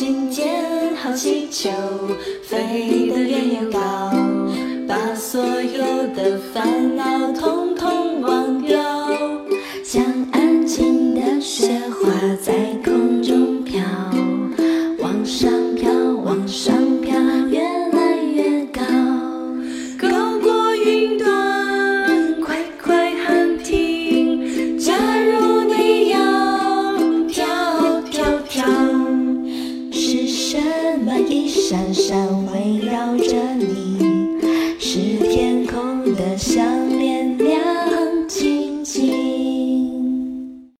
心间好气球，飞得远高，把所有的烦恼统统忘掉，像安静的雪花在空中飘，往上飘，往上满一闪闪围绕着你？是天空的香。